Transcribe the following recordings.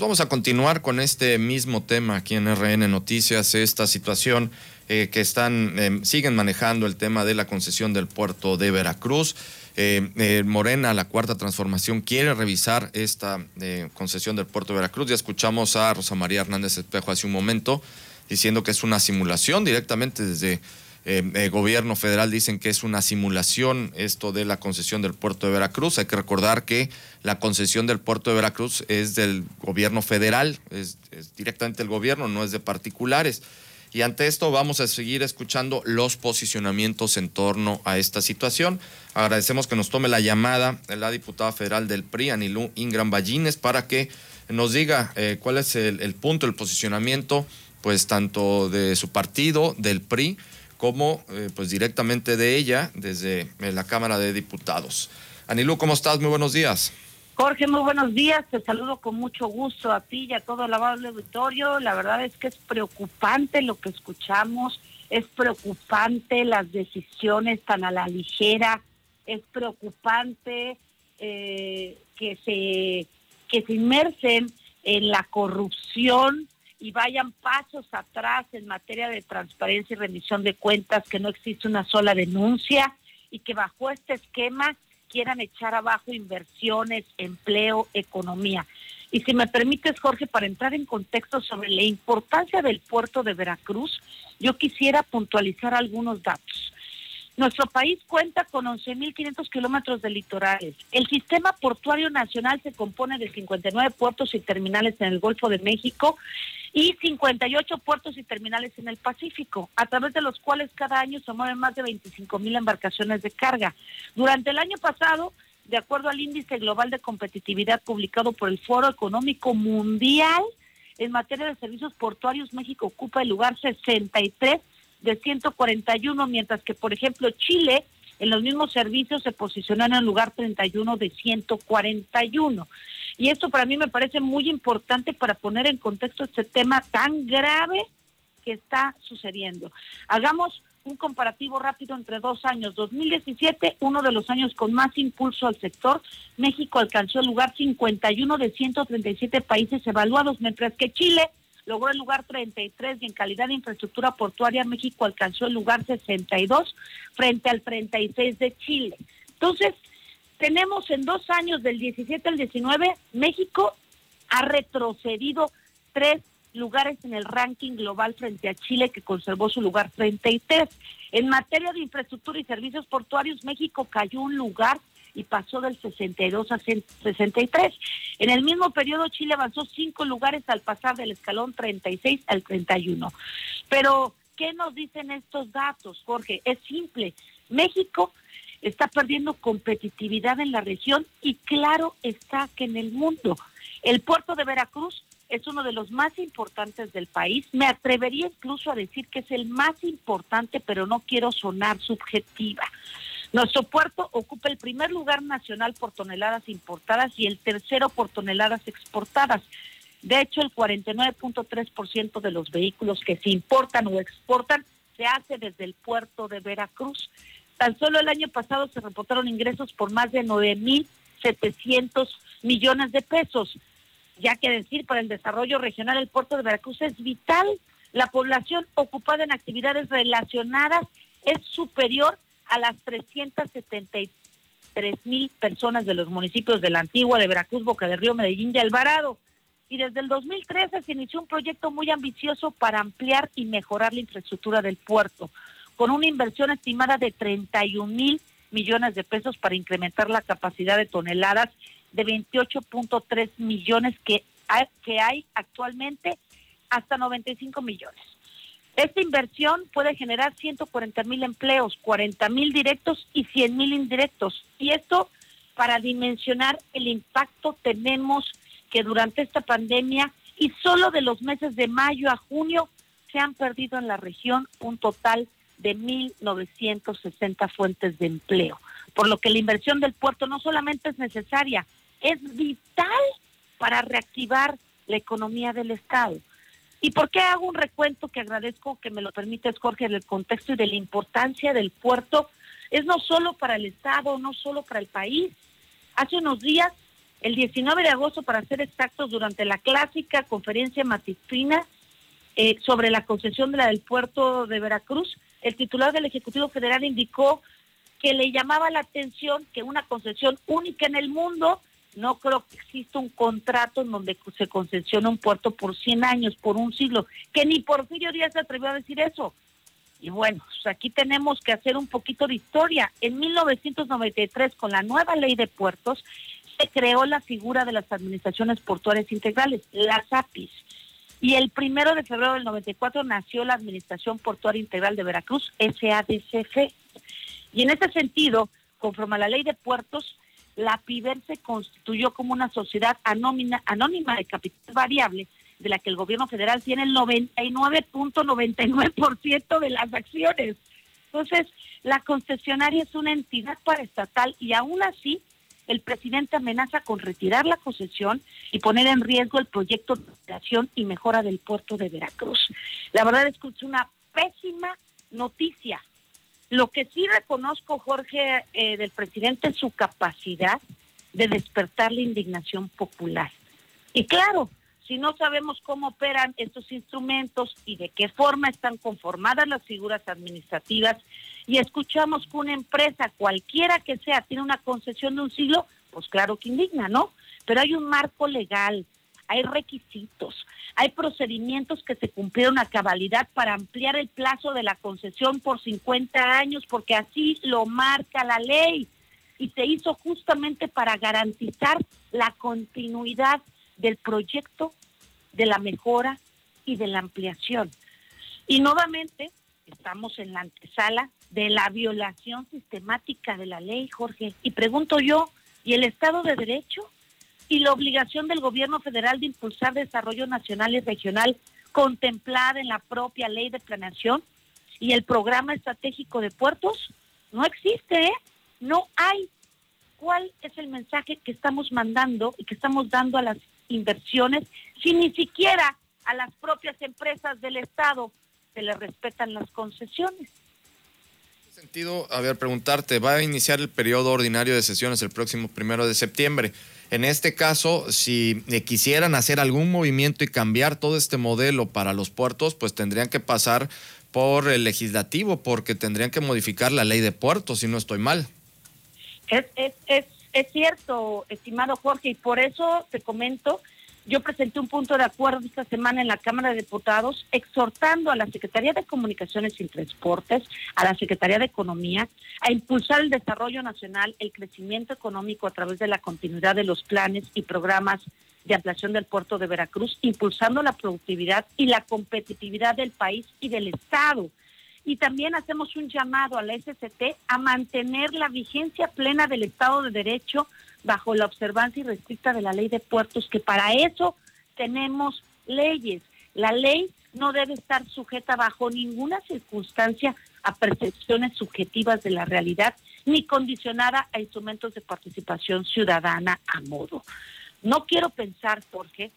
Vamos a continuar con este mismo tema aquí en RN Noticias, esta situación eh, que están, em, siguen manejando el tema de la concesión del puerto de Veracruz. Eh, eh, Morena, la cuarta transformación, quiere revisar esta concesión del puerto de Veracruz. Ya escuchamos a Rosa María Hernández Espejo hace un momento diciendo que es una simulación directamente desde el eh, gobierno federal dicen que es una simulación esto de la concesión del puerto de Veracruz. Hay que recordar que la concesión del puerto de Veracruz es del gobierno federal, es, directamente el gobierno, no es de particulares. Y ante esto vamos a seguir escuchando los posicionamientos en torno a esta situación. Agradecemos que nos tome la llamada la diputada federal del PRI, Anilú Ingram Ballines, para que nos diga eh, cuál es el punto, el posicionamiento, pues tanto de su partido, del PRI, como eh, pues directamente de ella desde eh, la Cámara de Diputados. Anilú, ¿cómo estás? Muy buenos días. Jorge, muy buenos días. Te saludo con mucho gusto a ti y a todo el amable auditorio. La verdad es que es preocupante lo que escuchamos, es preocupante las decisiones tan a la ligera, es preocupante eh, que se que se inmersen en la corrupción y vayan pasos atrás en materia de transparencia y rendición de cuentas, que no existe una sola denuncia y que bajo este esquema quieran echar abajo inversiones, empleo, economía. Y si me permites, Jorge, para entrar en contexto sobre la importancia del puerto de Veracruz, yo quisiera puntualizar algunos datos. Nuestro país cuenta con 11.500 kilómetros de litorales. El sistema portuario nacional se compone de 59 puertos y terminales en el Golfo de México y 58 puertos y terminales en el Pacífico, a través de los cuales cada año se mueven más de 25 mil embarcaciones de carga. Durante el año pasado, de acuerdo al índice global de competitividad publicado por el Foro Económico Mundial, en materia de servicios portuarios, México ocupa el lugar 63 de 141, mientras que, por ejemplo, Chile en los mismos servicios se posicionó en el lugar 31 de 141. Y esto para mí me parece muy importante para poner en contexto este tema tan grave que está sucediendo. Hagamos un comparativo rápido entre dos años. 2017, uno de los años con más impulso al sector, México alcanzó el lugar 51 de 137 países evaluados, mientras que Chile logró el lugar 33 y en calidad de infraestructura portuaria México alcanzó el lugar 62 frente al 36 de Chile. Entonces, tenemos en dos años, del 17 al 19, México ha retrocedido tres lugares en el ranking global frente a Chile, que conservó su lugar 33. En materia de infraestructura y servicios portuarios, México cayó un lugar y pasó del 62 a 63. En el mismo periodo, Chile avanzó cinco lugares al pasar del escalón 36 al 31. Pero, ¿qué nos dicen estos datos, Jorge? Es simple. México está perdiendo competitividad en la región y claro está que en el mundo. El puerto de Veracruz es uno de los más importantes del país. Me atrevería incluso a decir que es el más importante, pero no quiero sonar subjetiva. Nuestro puerto ocupa el primer lugar nacional por toneladas importadas y el tercero por toneladas exportadas. De hecho, el 49.3% de los vehículos que se importan o exportan se hace desde el puerto de Veracruz. Tan solo el año pasado se reportaron ingresos por más de 9.700 millones de pesos. Ya que decir, para el desarrollo regional el puerto de Veracruz es vital. La población ocupada en actividades relacionadas es superior a las 373 mil personas de los municipios de la Antigua, de Veracruz, Boca de Río, Medellín y Alvarado. Y desde el 2013 se inició un proyecto muy ambicioso para ampliar y mejorar la infraestructura del puerto con una inversión estimada de 31 mil millones de pesos para incrementar la capacidad de toneladas de 28.3 millones que hay, que hay actualmente hasta 95 millones. Esta inversión puede generar 140 mil empleos, 40 mil directos y 100 mil indirectos. Y esto, para dimensionar el impacto, tenemos que durante esta pandemia y solo de los meses de mayo a junio se han perdido en la región un total de 1.960 fuentes de empleo, por lo que la inversión del puerto no solamente es necesaria, es vital para reactivar la economía del Estado. ¿Y por qué hago un recuento que agradezco que me lo permites, Jorge, del contexto y de la importancia del puerto? Es no solo para el Estado, no solo para el país. Hace unos días el 19 de agosto, para ser exactos, durante la clásica conferencia matutina eh, sobre la concesión de la del puerto de Veracruz, el titular del Ejecutivo Federal indicó que le llamaba la atención que una concesión única en el mundo, no creo que exista un contrato en donde se concesiona un puerto por 100 años, por un siglo, que ni Porfirio Díaz se atrevió a decir eso. Y bueno, pues aquí tenemos que hacer un poquito de historia. En 1993, con la nueva ley de puertos, se creó la figura de las administraciones portuarias integrales, las APIs. Y el primero de febrero del 94 nació la Administración Portuaria Integral de Veracruz, SADCF. Y en ese sentido, conforme a la ley de puertos, la PIBER se constituyó como una sociedad anónima, anónima de capital variable, de la que el gobierno federal tiene el 99.99% de las acciones. Entonces, la concesionaria es una entidad paraestatal y aún así el presidente amenaza con retirar la concesión y poner en riesgo el proyecto de operación y mejora del puerto de Veracruz. La verdad es que es una pésima noticia. Lo que sí reconozco, Jorge, eh, del presidente es su capacidad de despertar la indignación popular. Y claro, si no sabemos cómo operan estos instrumentos y de qué forma están conformadas las figuras administrativas y escuchamos que una empresa, cualquiera que sea, tiene una concesión de un siglo, pues claro que indigna, ¿no? Pero hay un marco legal, hay requisitos, hay procedimientos que se cumplieron a cabalidad para ampliar el plazo de la concesión por 50 años, porque así lo marca la ley y se hizo justamente para garantizar la continuidad del proyecto, de la mejora y de la ampliación. Y nuevamente estamos en la antesala de la violación sistemática de la ley, Jorge. Y pregunto yo, ¿y el Estado de Derecho? ¿Y la obligación del gobierno federal de impulsar desarrollo nacional y regional contemplada en la propia ley de planeación y el programa estratégico de puertos? No existe, ¿eh? No hay. ¿Cuál es el mensaje que estamos mandando y que estamos dando a las inversiones si ni siquiera a las propias empresas del Estado se les respetan las concesiones. Sentido, a ver, preguntarte, va a iniciar el periodo ordinario de sesiones el próximo primero de septiembre. En este caso, si quisieran hacer algún movimiento y cambiar todo este modelo para los puertos, pues tendrían que pasar por el legislativo, porque tendrían que modificar la ley de puertos, si no estoy mal. Es, es, es es cierto, estimado Jorge, y por eso te comento, yo presenté un punto de acuerdo esta semana en la Cámara de Diputados exhortando a la Secretaría de Comunicaciones y Transportes, a la Secretaría de Economía, a impulsar el desarrollo nacional, el crecimiento económico a través de la continuidad de los planes y programas de ampliación del puerto de Veracruz, impulsando la productividad y la competitividad del país y del Estado. Y también hacemos un llamado a la SCT a mantener la vigencia plena del Estado de Derecho bajo la observancia irrestricta de la ley de puertos, que para eso tenemos leyes. La ley no debe estar sujeta bajo ninguna circunstancia a percepciones subjetivas de la realidad, ni condicionada a instrumentos de participación ciudadana a modo. No quiero pensar, Jorge,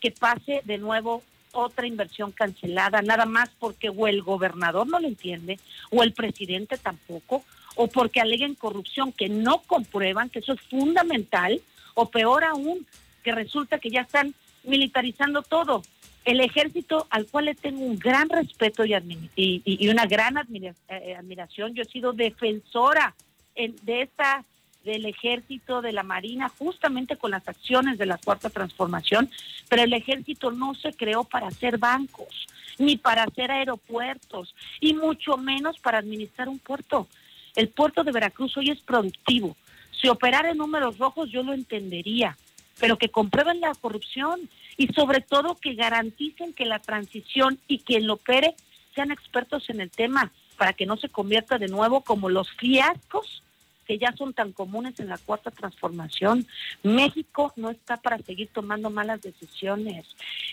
que pase de nuevo otra inversión cancelada, nada más porque o el gobernador no lo entiende, o el presidente tampoco, o porque aleguen corrupción que no comprueban, que eso es fundamental, o peor aún, que resulta que ya están militarizando todo. El ejército, al cual le tengo un gran respeto y, y, una gran eh, admiración, yo he sido defensora de esta del ejército, de la marina, justamente con las acciones de la cuarta transformación, pero el ejército no se creó para hacer bancos, ni para hacer aeropuertos, y mucho menos para administrar un puerto. El puerto de Veracruz hoy es productivo. Si operara en números rojos yo lo entendería, pero que comprueben la corrupción y sobre todo que garanticen que la transición y quien lo opere sean expertos en el tema para que no se convierta de nuevo como los fiascos que ya son tan comunes en la cuarta transformación. México no está para seguir tomando malas decisiones.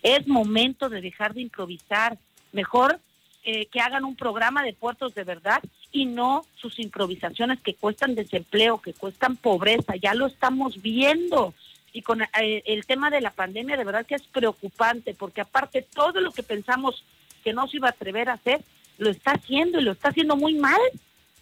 Es momento de dejar de improvisar. Mejor eh, que hagan un programa de puertos de verdad y no sus improvisaciones que cuestan desempleo, que cuestan pobreza. Ya lo estamos viendo. Y con eh, el tema de la pandemia, de verdad que es preocupante, porque aparte todo lo que pensamos que no se iba a atrever a hacer, lo está haciendo y lo está haciendo muy mal.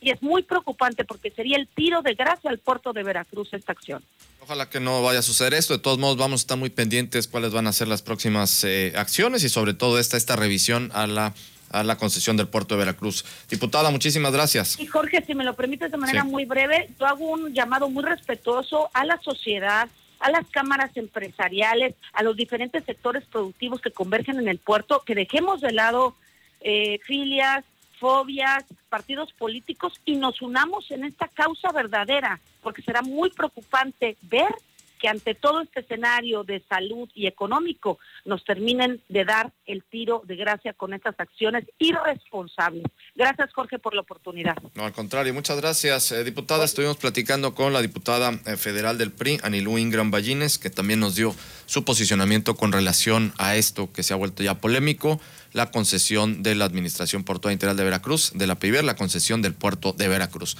y es muy preocupante porque sería el tiro de gracia al puerto de Veracruz esta acción. Ojalá que no vaya a suceder esto. De todos modos, vamos a estar muy pendientes cuáles van a ser las próximas eh, acciones y sobre todo esta, esta revisión a la a la concesión del puerto de Veracruz. Diputada, muchísimas gracias. Y Jorge, si me lo permites de manera muy breve, yo hago un llamado muy respetuoso a la sociedad, a las cámaras empresariales, a los diferentes sectores productivos que convergen en el puerto, que dejemos de lado eh, filias, fobias, partidos políticos y nos unamos en esta causa verdadera, porque será muy preocupante ver que ante todo este escenario de salud y económico nos terminen de dar el tiro de gracia con estas acciones irresponsables. Gracias, Jorge, por la oportunidad. No, al contrario, muchas gracias. Eh, diputada, estuvimos platicando con la diputada eh, federal del PRI, Anilú Ingram Ballines, que también nos dio su posicionamiento con relación a esto que se ha vuelto ya polémico, la concesión de la Administración Portuaria Integral de Veracruz, de la PIBER, la concesión del puerto de Veracruz.